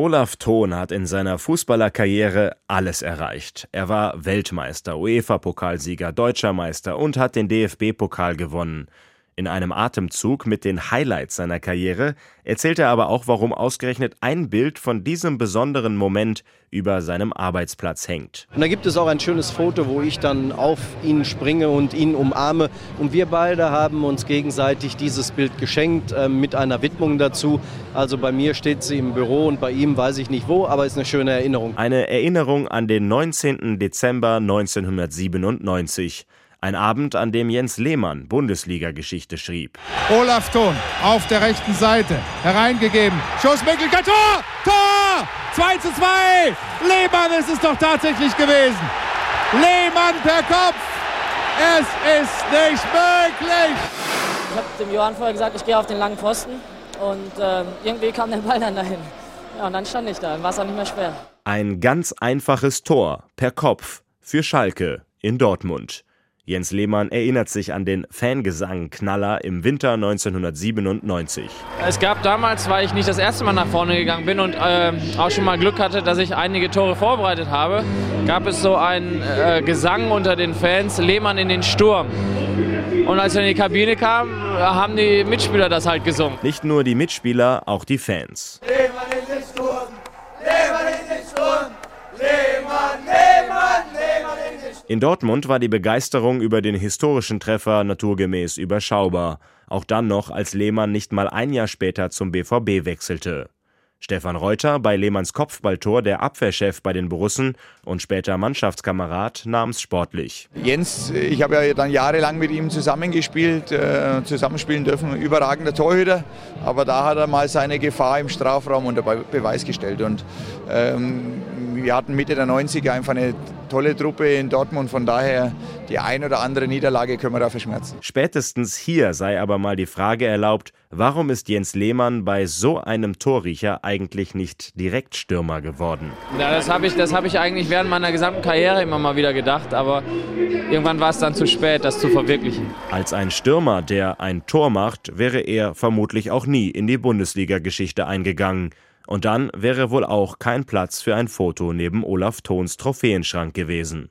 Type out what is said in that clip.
Olaf Thon hat in seiner Fußballerkarriere alles erreicht. Er war Weltmeister, UEFA-Pokalsieger, Deutscher Meister und hat den DFB-Pokal gewonnen. In einem Atemzug mit den Highlights seiner Karriere erzählt er aber auch, warum ausgerechnet ein Bild von diesem besonderen Moment über seinem Arbeitsplatz hängt. Und da gibt es auch ein schönes Foto, wo ich dann auf ihn springe und ihn umarme. Und wir beide haben uns gegenseitig dieses Bild geschenkt äh, mit einer Widmung dazu. Also bei mir steht sie im Büro und bei ihm weiß ich nicht wo, aber ist eine schöne Erinnerung. Eine Erinnerung an den 19. Dezember 1997. Ein Abend, an dem Jens Lehmann Bundesliga-Geschichte schrieb. Olaf Thon auf der rechten Seite, hereingegeben. Schuss Möglichkeit, Tor! Tor! 2 zu 2! Lehmann ist es doch tatsächlich gewesen. Lehmann per Kopf. Es ist nicht möglich. Ich habe dem Johann vorher gesagt, ich gehe auf den langen Pfosten. Und äh, irgendwie kam der Ball dann dahin. Ja, und dann stand ich da. Dann war es auch nicht mehr schwer. Ein ganz einfaches Tor per Kopf für Schalke in Dortmund. Jens Lehmann erinnert sich an den Fangesang-Knaller im Winter 1997. Es gab damals, weil ich nicht das erste Mal nach vorne gegangen bin und äh, auch schon mal Glück hatte, dass ich einige Tore vorbereitet habe, gab es so einen äh, Gesang unter den Fans, Lehmann in den Sturm. Und als er in die Kabine kam, haben die Mitspieler das halt gesungen. Nicht nur die Mitspieler, auch die Fans. Lehmann in Dortmund war die Begeisterung über den historischen Treffer naturgemäß überschaubar. Auch dann noch, als Lehmann nicht mal ein Jahr später zum BVB wechselte. Stefan Reuter, bei Lehmanns Kopfballtor der Abwehrchef bei den Borussen und später Mannschaftskamerad, nahm es sportlich. Jens, ich habe ja dann jahrelang mit ihm zusammengespielt, äh, zusammenspielen dürfen, überragender Torhüter, aber da hat er mal seine Gefahr im Strafraum unter Beweis gestellt und ähm, wir hatten Mitte der 90er einfach eine tolle Truppe in Dortmund, von daher die ein oder andere Niederlage können wir da verschmerzen. Spätestens hier sei aber mal die Frage erlaubt, warum ist Jens Lehmann bei so einem Torriecher eigentlich nicht direkt Stürmer geworden? Ja, das habe ich, hab ich eigentlich während meiner gesamten Karriere immer mal wieder gedacht, aber irgendwann war es dann zu spät, das zu verwirklichen. Als ein Stürmer, der ein Tor macht, wäre er vermutlich auch nie in die Bundesliga-Geschichte eingegangen. Und dann wäre wohl auch kein Platz für ein Foto neben Olaf Thons Trophäenschrank gewesen.